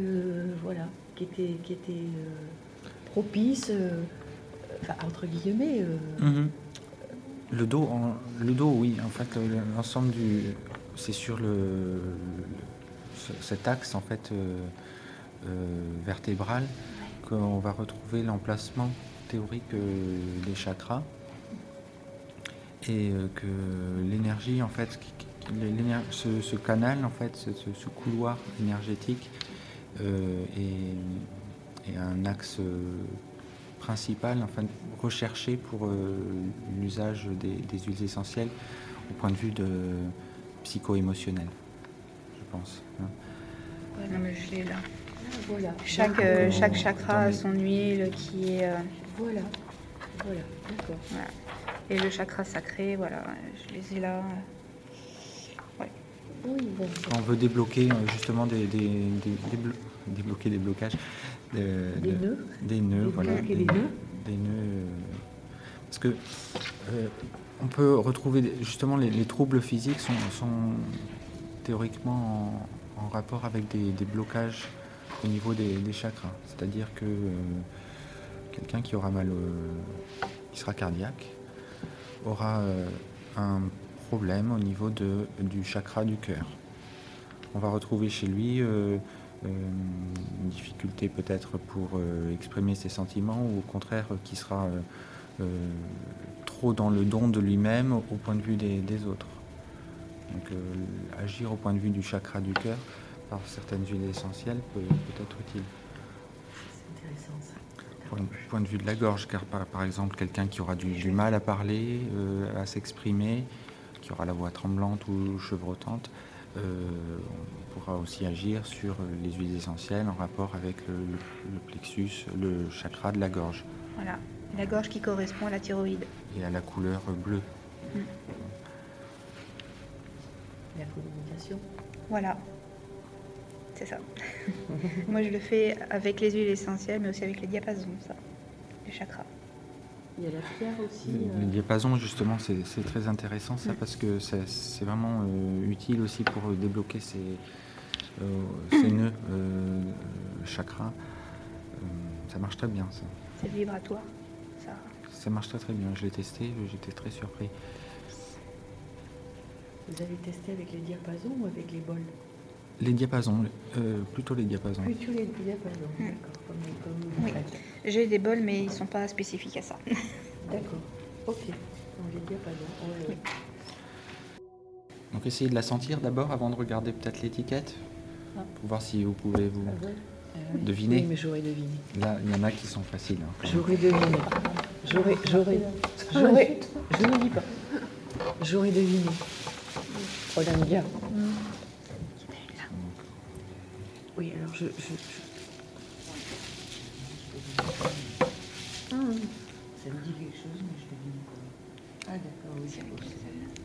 voilà, qui était, qui était euh, propice, euh, enfin, entre guillemets. euh, Mhm. Le dos, en- le dos, oui. En fait, le- l'ensemble du, c'est sur le, le- ce- cet axe en fait euh, euh, vertébral qu'on va retrouver l'emplacement théorique euh, des chakras. Et que l'énergie en fait, ce, canal en fait, ce, couloir énergétique est, un axe principal, recherché pour l'usage des, huiles essentielles au point de vue psycho-émotionnel, pense. hein. ouais, non, mais je l'ai là. voilà. Chaque, euh, euh, chaque chakra a son huile qui est. euh, Voilà, voilà, d'accord. et le chakra sacré, voilà, je les ai là. Oui, bon, Quand on veut débloquer euh, justement des, des- des- déblo- débloquer des blocages, de- des de- nœuds, des nœuds, voilà, débloquer des, les nœuds. des nœuds, euh, parce que euh, on peut retrouver des- justement les, les troubles physiques sont, sont théoriquement en, rapport avec des, blocages au niveau des, chakras. C'est-à-dire que euh, quelqu'un qui aura mal, qui sera cardiaque, aura euh, un problème au niveau du chakra du cœur. On va retrouver chez lui euh, une difficulté peut-être pour exprimer ses sentiments ou au contraire qui sera trop dans le don de lui-même au point de vue des autres. Donc euh, agir au point de vue du chakra du cœur par certaines huiles essentielles peut, peut être utile. c'est intéressant ça. Point, point de vue de la gorge, car par, par exemple quelqu'un qui aura du, du mal à parler, euh, à s'exprimer, qui aura la voix tremblante ou chevrotante, euh, on pourra aussi agir sur les huiles essentielles en rapport avec le, le- le plexus, le chakra de la gorge Voilà. La gorge qui correspond à la thyroïde. et à la couleur bleue. La communication. Voilà. C'est ça. Moi, je le fais avec les huiles essentielles, mais aussi avec les diapasons, ça. Les chakras. Il y a la pierre aussi. Le, euh, le diapason, justement, c'est très intéressant ça parce que c'est vraiment euh, utile aussi pour débloquer ces, euh, ces nœuds euh, chakras. Euh, ça marche très bien ça. C'est vibratoire. Ça. Ça marche très très bien. Je l'ai testé, j'étais très surpris. Vous avez testé avec les diapasons ou avec les bols Les diapasons, euh, plutôt les diapasons. Plutôt les diapasons, Mm. d'accord. Comme, comme Oui. J'ai des bols, mais ils sont pas spécifiques à ça. D'accord. Ok. Donc les diapasons. Donc essayez de la sentir d'abord avant de regarder peut-être l'étiquette. Ah. Pour voir si vous pouvez vous Ah ouais. Oui, deviner. mais j'aurais deviné. Là, il y en a qui sont faciles. hein. J'aurais deviné. J'aurais, j'aurais, j'aurais, je ne dis pas. J'aurais deviné. Hollandia. Oui, alors je, je, je- Ça me dit quelque chose, mais je ne devine pas. Ah d'accord, oui, c'est.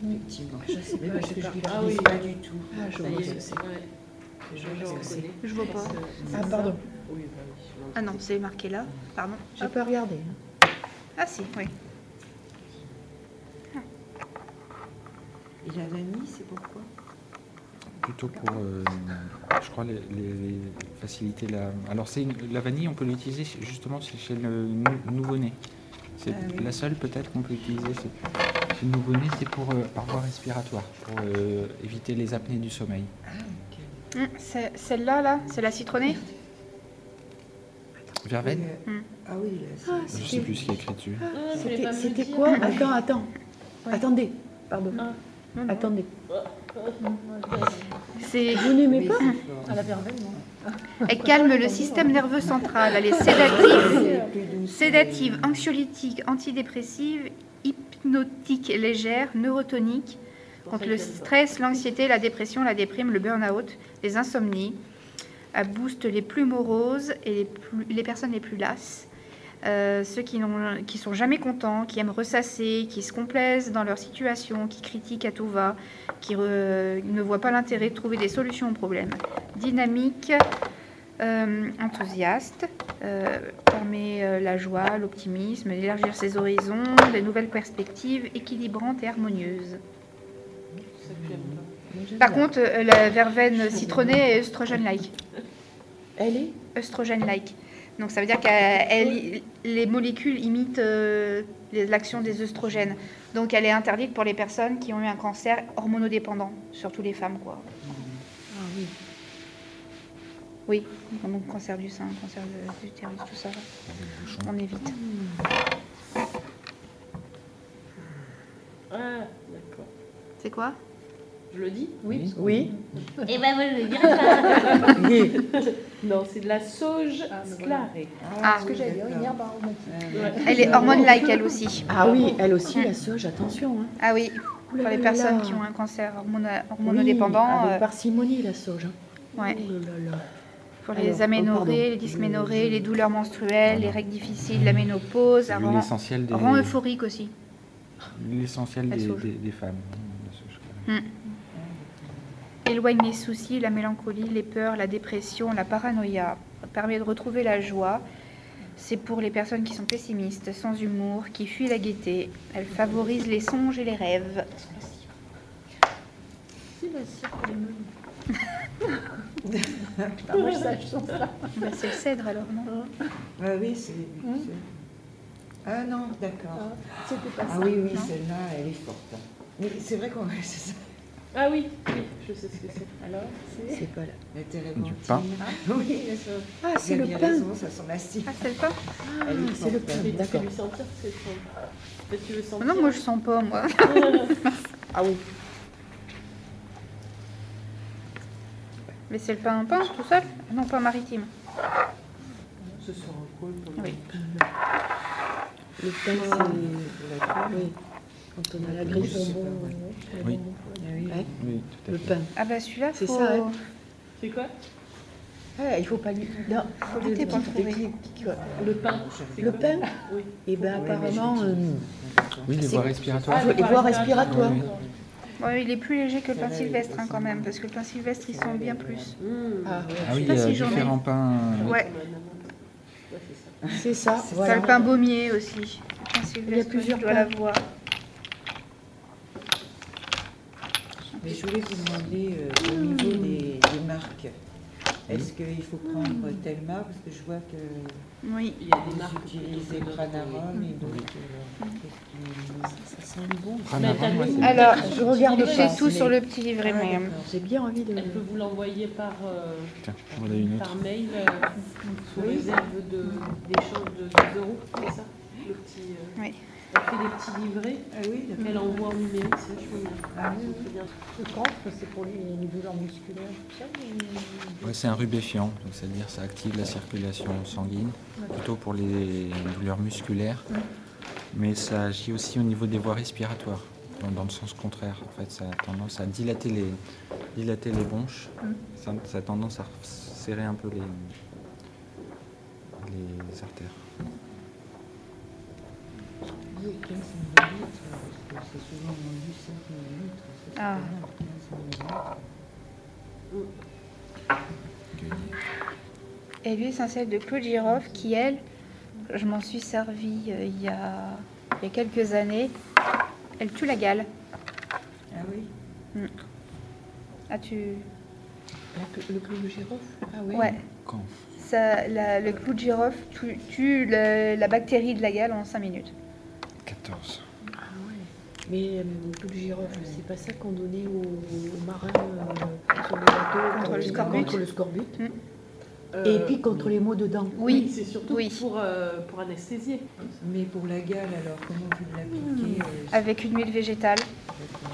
Effectivement. je sais pas, parce je que sais je ne Ah oui. pas du tout. Ah, je vois c'est. Je, je vois ce que reconnais. Je vois pas. Ah, pardon. Oui, bah. Ah non, c'est marqué là. Pardon. J'ai pas regardé. Ah si, oui. Et la vanille, c'est pourquoi Plutôt pour, euh, je crois, les, les- faciliter la. Alors, c'est une- la vanille, on peut l'utiliser justement chez le nou- nouveau-né. C'est Ah oui. la seule peut-être qu'on peut utiliser c'est- chez le nouveau-né, c'est pour euh, par voie respiratoire, pour euh, éviter les apnées du sommeil. Ah, ok. Hum, c'est- Celle-là, là, c'est la citronnée? Verveine? Oui, euh, Hmm. Ah oui, là, c'est... Ah, Je sais plus ce qui est écrit dessus. Ah, voulez C'était, quoi? Attends, attends. Attendez. Pardon. Ah. Non, non. Attendez. C'est Vous n'aimez pas c'est fort. À la verveine, non Elle calme le système nerveux central. Elle est sédative, sédative, anxiolytique, antidépressive, hypnotique légère, neurotonique, contre le stress, l'anxiété, la dépression, la déprime, le burn-out, les insomnies. Elle booste les plus moroses et les, plus- les personnes les plus lasses. Euh, ceux qui, qui sont jamais contents, qui aiment ressasser, qui se complaisent dans leur situation, qui critiquent à tout va, qui re- ne voient pas l'intérêt de trouver des solutions aux problèmes. Dynamique, euh, enthousiaste, euh, permet euh, la joie, l'optimisme, d'élargir ses horizons, des nouvelles perspectives, équilibrantes et harmonieuses. Par contre, la verveine citronnée est œstrogène-like. Elle est? Œstrogène-like. Donc ça veut dire que les molécules imitent euh, les- l'action des œstrogènes. Donc elle est interdite pour les personnes qui ont eu un cancer hormonodépendant, surtout les femmes. Quoi. Ah oui. Oui, donc cancer du sein, cancer de l'utérus, tout ça, on évite. Ah, d'accord. C'est quoi? Je le dis? Oui. Oui. Eh ben moi je le pas. Non, c'est de la sauge Ah, sclarée. Ah, Ce que j'allais dire, d'accord. une herbe aromatique. Ouais. Elle est hormone-like elle aussi. Ah oui, elle aussi, la sauge, attention. Hein. Ah oui, pour les personnes qui ont un cancer hormono- Oui, hormonodépendant, avec euh, parcimonie, la sauge. hein. ouais. Pour Alors, les oh, aménorrhées, les dysménorrhées, les douleurs menstruelles, les règles difficiles, la ménopause, C'est rend, l'essentiel des, rend euphorique aussi. l'essentiel des, sauge. des- des femmes. la sauge, quand même. Éloigne les soucis, la mélancolie, les peurs, la dépression, la paranoïa. Permet de retrouver la joie. C'est pour les personnes qui sont pessimistes, sans humour, qui fuient la gaieté. Elle favorise les songes et les rêves. Ah. Bah, c'est le cèdre alors, non Ah oui, c'est... c'est- Ah non, d'accord. Ah, C'était pas Ah ça. oui, oui, celle-là, elle est forte. Mais c'est vrai qu'on... c'est ça. Ah oui, oui, je sais ce que c'est. Alors, c'est. C'est pas là? La Du térébenthine. pain. Oui, Ah, vous c'est le pain. raison, ça sent la. Ah, c'est le pain Ah, c'est le pain, tu d'accord. peux lui sentir c'est son. Peut-être tu veux sentir. Non, moi je sens pas, moi. Ah oui. Mais c'est le pain en pain, tout seul? Non, pain maritime. Ce sera un col pour Oui. Le pain, c'est. Oui. Quand on a la ouais. ouais, Oui. bonbons. Ah oui. Ouais, Oui, tout à le fait. pain. Ah bah celui-là, C'est faut... ça, hein. C'est quoi Ah, il faut pas lui. Non, faut lutter pour le trouver. Le pain. Le pain Oui. Et bien Ouais, mais je apparemment. euh, Oui, les voies respiratoires. Ah, les voies respiratoires. Oui, Ouais, il est plus léger que le pain Celle-là, sylvestre hein, quand même, parce que le pain sylvestre, ils sont bien plus. Mmh. Ah, Ah oui, sais pas il y a si j'en ai. différents pains. euh, Ouais. Ouais, c'est ça. c'est ça. Le pain baumier aussi. Le pain sylvestre, plusieurs tu dois l'avoir. Mais je voulais vous demander euh, au niveau des, des marques. Est-ce qu'il faut prendre telle marque? Parce que je vois que Oui. Il y a des marques. Pranarum et d'autres. euh, Ça sent bon. Pranarum, Alors, Je regarde pas. tout mais sur le petit livret, Ah, mais. J'ai bien envie de. Elle peut vous l'envoyer par, euh, Tiens, voilà une autre. par mail euh, sous réserve de- d'échange de 10 euros, c'est ça? Le petit, euh, Oui. Elle fait des petits livrets Ah oui, qu'elle envoie en numérique, c'est vachement bien. Ah oui, C'est bien. Le camphre, c'est pour les, douleurs musculaires, Ouais, c'est un rubéfiant, donc c'est-à-dire ça active la circulation sanguine, plutôt pour les douleurs musculaires, mais ça agit aussi au niveau des voies respiratoires, dans, dans le sens contraire. En fait, ça a tendance à dilater les, dilater les bronches, ça, ça a tendance à serrer un peu les, les artères. Oui, 15 millilitres, parce que c'est souvent moins du 5 millilitres. ça, c'est Ah. 15. Et l'huile essentielle de Claude Giroffe, qui elle, je m'en suis servie euh, il, y a, il y a quelques années, elle tue la gale. Ah oui Ah, tu... La- le clou de girofle? Ah oui. Ouais. Quand? Ça, la- le clou de girofle tue, tue le- la bactérie de la gale en 5 minutes. 14. Ah ouais. Mais euh, le girofle, c'est pas ça qu'on donnait aux, aux marins euh, sur les bateaux Contre le euh, scorbut. Contre le scorbut. Euh, Et puis contre les maux de dents. Oui, c'est surtout oui. pour, euh, pour anesthésier. Mais pour la gale, alors, comment vous l'appliquez euh, Avec une huile végétale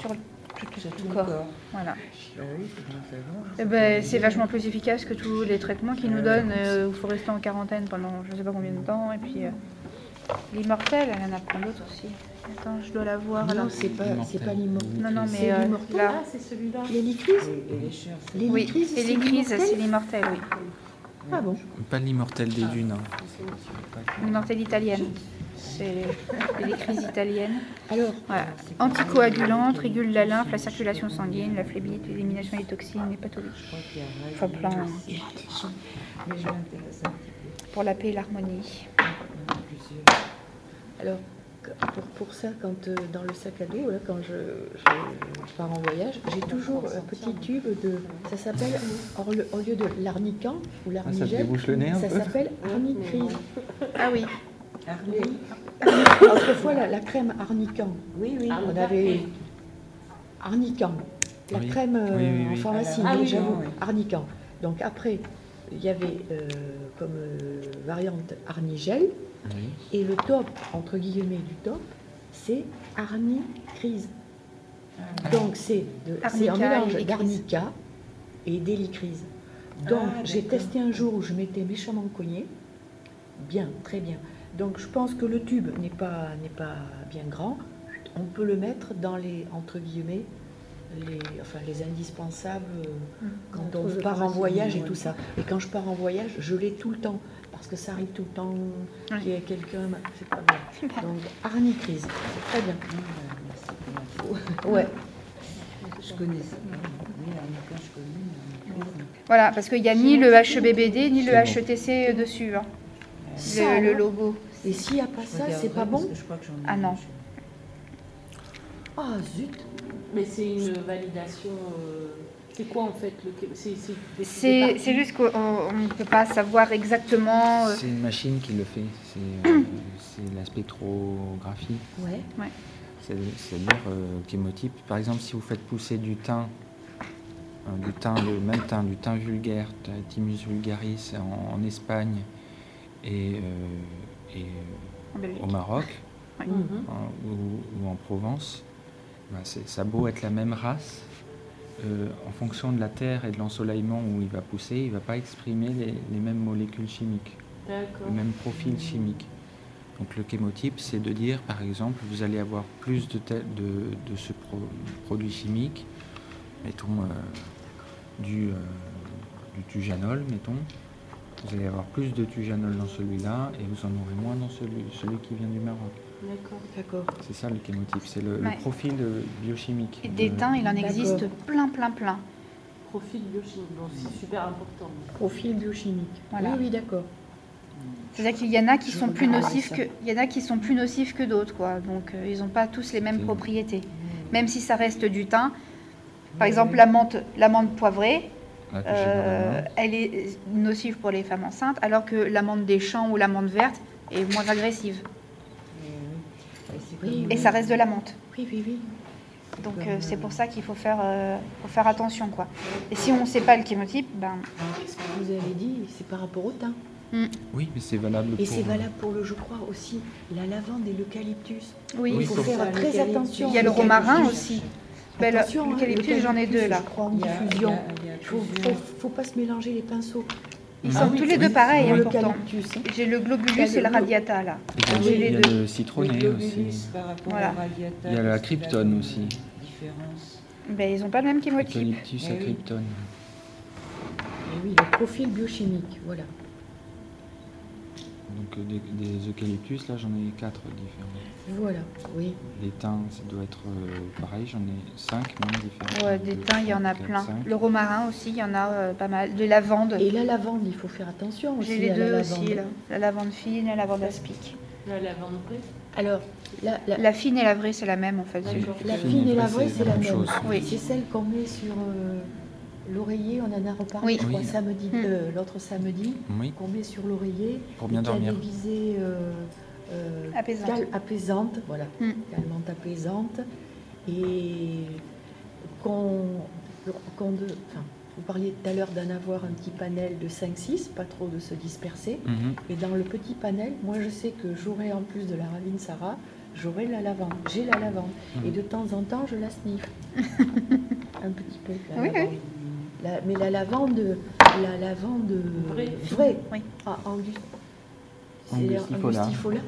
sur sur, tout, sur tout tout le le corps. corps Voilà. Ah oui, c'est bien savoir. Eh ben, c'est vachement plus efficace que tous les traitements qu'ils nous donnent. euh, où il faut rester en quarantaine pendant je sais pas combien de temps. Et puis, euh, l'immortel, elle en apprend d'autres aussi. Attends, je dois la voir. Non, c'est pas, c'est pas l'immortel. Non, non, C'est mais euh, là. Ah, c'est celui-là. L'hélicrise Oui, L'hélicrise, et c'est les crises, l'immortel c'est l'immortel, oui. Ah bon Pas l'immortel des dunes. hein. L'immortel italienne. C'est les crises italiennes. Alors, Voilà. Anticoagulante, régule la lymphe, la circulation sanguine, la phlébite, l'élimination des toxines, les pathologies. A Enfin, plein. Pour la paix et l'harmonie. Alors pour, pour ça, quand euh, dans le sac à dos, là, quand je, je pars en voyage, j'ai toujours un petit tube de. Ça s'appelle, au lieu de l'arnican ou Ah, ça l'arnigel, débouche le nez un ça peu s'appelle arnicrise. Ah oui. Autrefois, la, la crème arnican, Oui, oui. on avait arnican. La Oui. crème euh, Oui, oui, oui. en pharmacie, Ah, j'avoue, oui. arnican. Donc après, il y avait euh, comme euh, variante arnigel. Oui. Et le top, entre guillemets, du top, c'est arnicrise. Donc c'est un mélange d'arnica et d'hélicrise. Donc Ah, j'ai testé un jour où je m'étais méchamment cogné. Bien, très bien. Donc je pense que le tube n'est pas, bien grand. On peut le mettre dans les, entre guillemets, les, enfin, les indispensables euh, quand Entre on part en voyage et tout ça. Et quand je pars en voyage, je l'ai tout le temps. Parce que ça arrive tout le temps qu'il y ait quelqu'un, c'est pas bien. Donc arnicrise, c'est très bien. Ah, bah, Merci pour l'info. Ouais. Je. Oui, connais. non. Voilà, parce qu'il n'y a ni le HBBD ni le bon. HETC dessus, hein, Ça, le, logo. Et s'il n'y a pas ça, c'est pas bon que je crois que j'en ai Ah non. Ah zut Mais c'est une validation. euh, C'est quoi en fait le... C'est c'est juste qu'on ne peut pas savoir exactement. euh, C'est une machine qui le fait. C'est euh, c'est la spectrographie. Ouais. C'est- C'est-à-dire euh, chémotype. Par exemple, si vous faites pousser du thym, euh, du thym, le même thym, du thym vulgaire, Thymus vulgaris en, en Espagne et, euh, et en Belgique. au Maroc Ouais. Mhm. hein, ou, ou en Provence, ben, c'est- ça a beau être la même race, euh, en fonction de la terre et de l'ensoleillement où il va pousser, il ne va pas exprimer les, les mêmes molécules chimiques, le même profil chimique. Donc le chémotype, c'est de dire, par exemple, vous allez avoir plus de, tel- de, de ce pro- produit chimique, mettons euh, du, euh, du tujanol, mettons. Vous allez avoir plus de tujanol dans celui-là et vous en aurez moins dans celui, celui qui vient du Maroc. D'accord. D'accord. C'est ça le chémotype, c'est le, profil euh, biochimique. Et des de- teints, il en existe plein, plein, plein. Profil biochimique, donc c'est super important. Profil biochimique. Voilà. Oui, oui, d'accord. C'est-à-dire qu'il y en a qui sont plus nocifs que, il y en a qui sont plus nocifs que d'autres, quoi. Donc euh, ils n'ont pas tous les mêmes propriétés. Même si ça reste du thym. Par exemple, la menthe, la menthe poivrée, la euh, elle est nocive pour les femmes enceintes, alors que l'amande des champs ou l'amande verte est moins agressive. Et oui. Oui, ça reste de la menthe. Oui, oui, oui. Donc euh, c'est euh, pour ça qu'il faut faire, euh, faut faire attention. quoi. Et si on ne sait pas le chémotype, ben, Ce que vous avez dit, c'est par rapport au teint. Oui, mais c'est valable Et pour. c'est valable pour le, je crois, aussi la lavande et l'eucalyptus. oui, Il faut faut- faire Ça, très attention. il y a le romarin aussi. Ben, hein, l'eucalyptus, j'en ai deux, là. Je crois en Il y a- diffusion. il y a- il y a Il faut, plusieurs. faut, faut pas se mélanger les pinceaux. Ils Ah sont tous les deux pareils, hein, pourtant. L'eucalyptus. hein. J'ai le globulus et le radiata là. Il y a, Ah le citronné aussi. Il y a la kryptone aussi. Ben, ils n'ont pas le même chémotype. Eucalyptus Eh à oui. kryptone. Et oui, le profil biochimique, voilà. Donc euh, des, des eucalyptus, là j'en ai quatre différents. Voilà, oui. Les teints, ça doit être euh, pareil, j'en ai cinq même différents. Ouais, des thym, il y en a plein. Le romarin aussi, il y en a euh, pas mal. De lavande. Et la lavande, il faut faire attention aussi J'ai les la deux aussi, là. La lavande fine et la lavande aspic. La lavande vraie. Alors, la, la, La fine et la vraie, c'est la même en fait. La fine et la vraie, vraie, c'est la même. chose. Oui. C'est celle qu'on met sur euh, l'oreiller, on en a reparlé, Oui. je crois, Oui. samedi, Mm. euh, l'autre samedi, Oui, qu'on met sur l'oreiller. pour bien et qui a dormir. des visées euh, euh, Apaisante. cal- apaisantes, voilà, Mm. calmante apaisante, et qu'on, qu'on de, enfin, vous parliez tout à l'heure d'en avoir un petit panel de 5-6, pas trop de se disperser. Mhm. Et dans le petit panel, moi je sais que j'aurai en plus de la ravine Sarah, j'aurai la lavande. J'ai la lavande. Mhm. Et de temps en temps, je la sniffe. un petit peu. la Oui, lavande. oui. La- mais la lavande, la lavande Vraie. vraie, Oui. ah, angu- c'est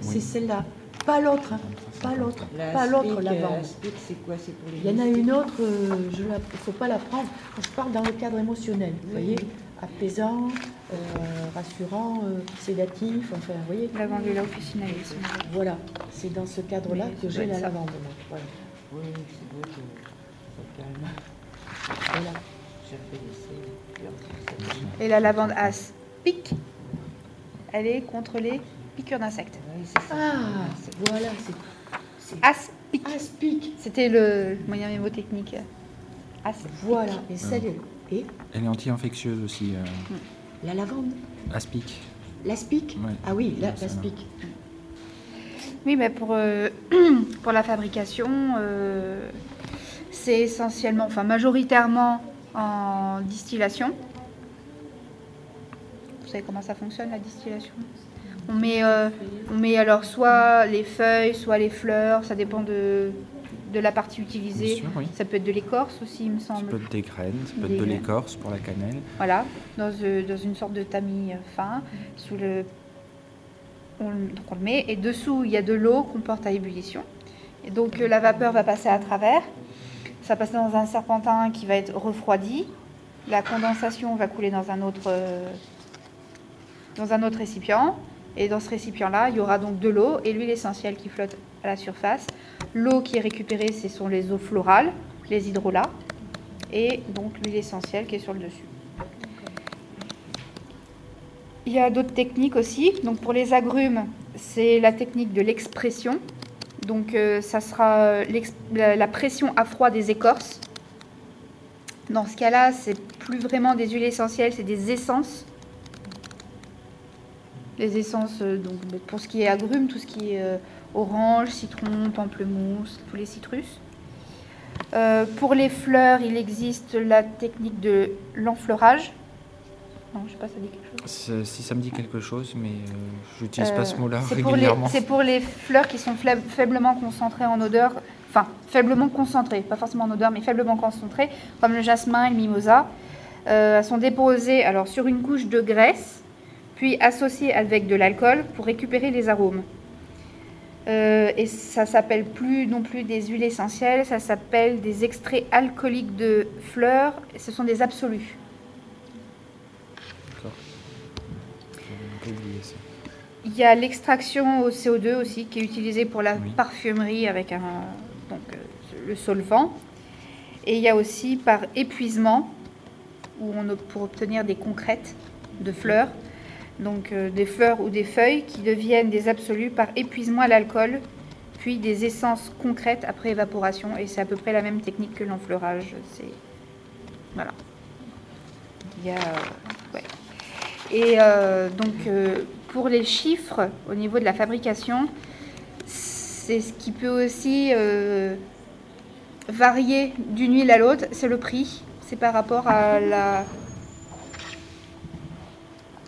Oui. celle-là. Pas l'autre, hein. pas l'autre, La pas l'autre euh, lavande. aspic, c'est quoi? C'est pour les Il y en a une autre, euh, je ne faut pas la prendre. Je parle dans le cadre émotionnel, vous voyez, apaisant, euh, rassurant, euh, sédatif, enfin, vous voyez. Lavandula officinalis. Voilà, c'est dans ce cadre-là que j'ai la lavande. Voilà. Oui, c'est vrai que ça calme. voilà. Et la lavande aspic, elle est contre les piqûres d'insectes. Oui. Ah, C'est- voilà, c'est Aspic. aspic. C'était le moyen mémotechnique. Aspic. Voilà, et celle et Elle est anti-infectieuse aussi, euh, la lavande, aspic. l'aspic. Ouais. Ah oui, la- l'aspic. Oui, mais pour, euh, pour la fabrication, euh, c'est essentiellement, enfin majoritairement en distillation. Vous savez comment ça fonctionne la distillation? On met, euh, on met alors soit les feuilles, soit les fleurs, ça dépend de, de la partie utilisée. sûr, oui. Ça peut être de l'écorce aussi, il me Ça semble. peut être des graines, ça peut Des être de l'écorce pour la cannelle. Voilà, dans, euh, dans une sorte de tamis fin, sous le, on, le- donc on le met, et dessous il y a de l'eau qu'on porte à ébullition. Et donc euh, la vapeur va passer à travers, ça passe dans un serpentin qui va être refroidi, la condensation va couler dans un autre, euh, dans un autre récipient, et dans ce récipient-là, il y aura donc de l'eau et l'huile essentielle qui flotte à la surface. L'eau qui est récupérée, ce sont les eaux florales, les hydrolats, et donc l'huile essentielle qui est sur le dessus. Il y a d'autres techniques aussi. Donc pour les agrumes, c'est la technique de l'expression. Donc euh, ça sera euh, la, pression à froid des écorces. Dans ce cas-là, c'est plus vraiment des huiles essentielles, c'est des essences. Les essences, euh, donc pour ce qui est agrumes, tout ce qui est orange, citron, pamplemousse, tous les citrus. Pour les fleurs, il existe la technique de l'enfleurage. Non, je sais pas, ça dit quelque chose. Si ça me dit quelque chose, mais euh, je n'utilise pas ce Euh, mot-là c'est pour les- régulièrement. C'est pour les fleurs qui sont faiblement concentrées en odeur, enfin faiblement concentrées, pas forcément en odeur, mais faiblement concentrées, comme le jasmin et le mimosa. Euh, elles sont déposées alors sur une couche de graisse, puis associées avec de l'alcool pour récupérer les arômes. Et ça s'appelle plus non plus des huiles essentielles, ça s'appelle des extraits alcooliques de fleurs. Ce sont des absolus. D'accord. Ça. Il y a l'extraction au CO2 aussi qui est utilisée pour la Oui. parfumerie avec un, donc, euh, le solvant. Et il y a aussi par épuisement, où on, pour obtenir des concrètes de fleurs, donc euh, des fleurs ou des feuilles qui deviennent des absolus par épuisement à l'alcool, puis des essences concrètes après évaporation. Et c'est à peu près la même technique que l'enfleurage. C'est voilà. il y a, ouais. Et euh, donc, euh, pour les chiffres, au niveau de la fabrication, c'est ce qui peut aussi euh, varier d'une huile à l'autre, c'est le prix. C'est par rapport à la.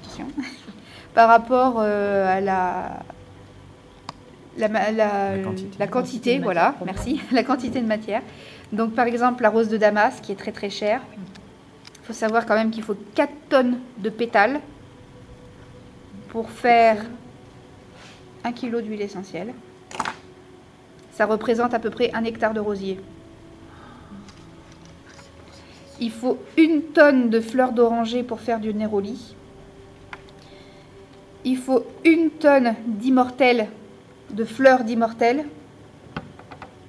Attention. Par rapport euh, à la. La- La quantité. la quantité, voilà, merci, la quantité de matière. Donc, par exemple, la rose de Damas, qui est très très chère. Il faut savoir quand même qu'il faut 4 tonnes de pétales pour faire 1 kg d'huile essentielle. Ça représente à peu près un hectare de rosier. Il faut une tonne de fleurs d'oranger pour faire du néroli. Il faut une tonne d'immortelles, de fleurs d'immortelles,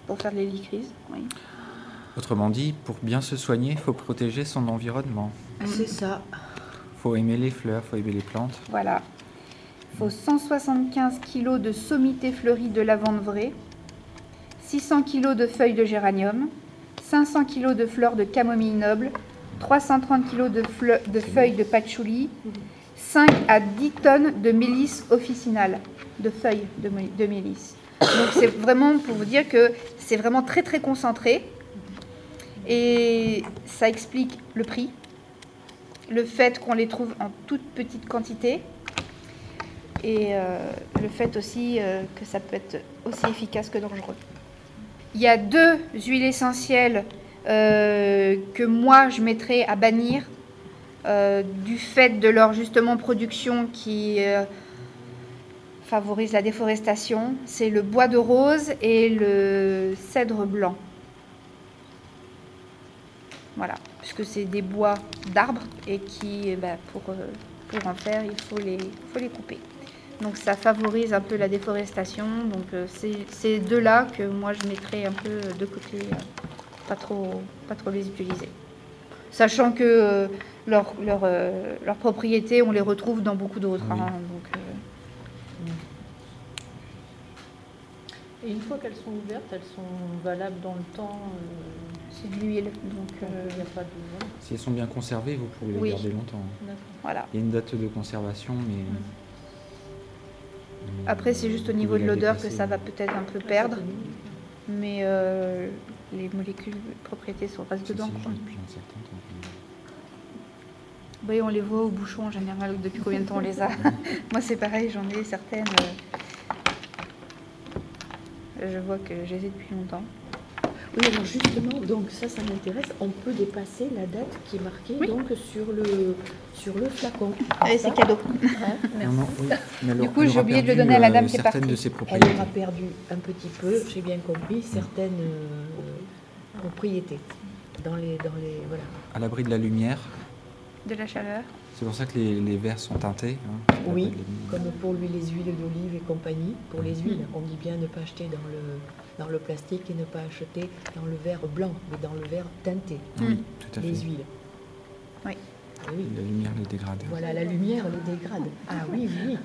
pour faire de l'hélicryse. Oui. Autrement dit, pour bien se soigner, il faut protéger son environnement. C'est ça. Il faut aimer les fleurs, il faut aimer les plantes. Voilà. Il faut 175 kg de sommité fleurie de lavande vraie, 600 kg de feuilles de géranium, 500 kg de fleurs de camomille noble, 330 kg de, feuilles de patchouli, 5 à 10 tonnes de mélisse officinale, de feuilles de, de mélisse. Donc c'est vraiment pour vous dire que c'est vraiment très très concentré et ça explique le prix, le fait qu'on les trouve en toute petite quantité et euh, le fait aussi euh, que ça peut être aussi efficace que dangereux. Il y a deux huiles essentielles euh, que moi je mettrais à bannir du fait de leur justement production qui favorise la déforestation. C'est le bois de rose et le cèdre blanc. Voilà, puisque c'est des bois d'arbres et qui, eh ben, pour, en faire, il faut les couper. Donc ça favorise un peu la déforestation. Donc euh, c'est ces deux-là que moi je mettrais un peu de côté, euh, pas trop, pas trop les utiliser. Sachant que euh, leurs leur, euh, leurs propriétés, on les retrouve dans beaucoup d'autres. Oui. hein. donc, euh, Et une fois qu'elles sont ouvertes, elles sont valables dans le temps. c'est de l'huile. Donc Il n'y a pas de. Si elles sont bien conservées, vous pouvez les Oui. garder longtemps. D'accord. voilà. Il y a une date de conservation, mais. mais- Après, c'est juste au niveau de l'odeur que ça va peut-être un peu perdre. Mais euh, les molécules, les propriétés sont restent dedans. quoi. Oui, on les voit au bouchon en général. Depuis combien de temps on les a? Moi, c'est pareil, j'en ai certaines. euh, Je vois que je les ai depuis longtemps. Oui, alors justement, donc ça, ça m'intéresse. On peut dépasser la date qui est marquée Oui. donc sur le sur le flacon. Allez, c'est cadeau. Non, non, oui. Mais elle Du coup, j'ai oublié de le perdu, donner à la euh, dame qui est partie. de ses Elle aura perdu un petit peu, j'ai bien compris, certaines euh, propriétés dans les dans les voilà. À l'abri de la lumière. De la chaleur. C'est pour ça que les, les verres sont teintés. hein, Oui, comme pour lui les huiles d'olive et compagnie. Pour les huiles, on dit bien ne pas acheter dans le dans le plastique et ne pas acheter dans le verre blanc, mais dans le verre teinté. Oui, tout à fait. Les huiles. Oui. Ah oui. La lumière les dégrade. Voilà, la lumière le dégrade. Ah oui, oui, oui.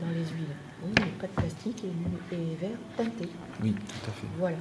Dans les huiles. Oui, mais pas de plastique et, et verre teinté. Oui, tout à fait. Voilà.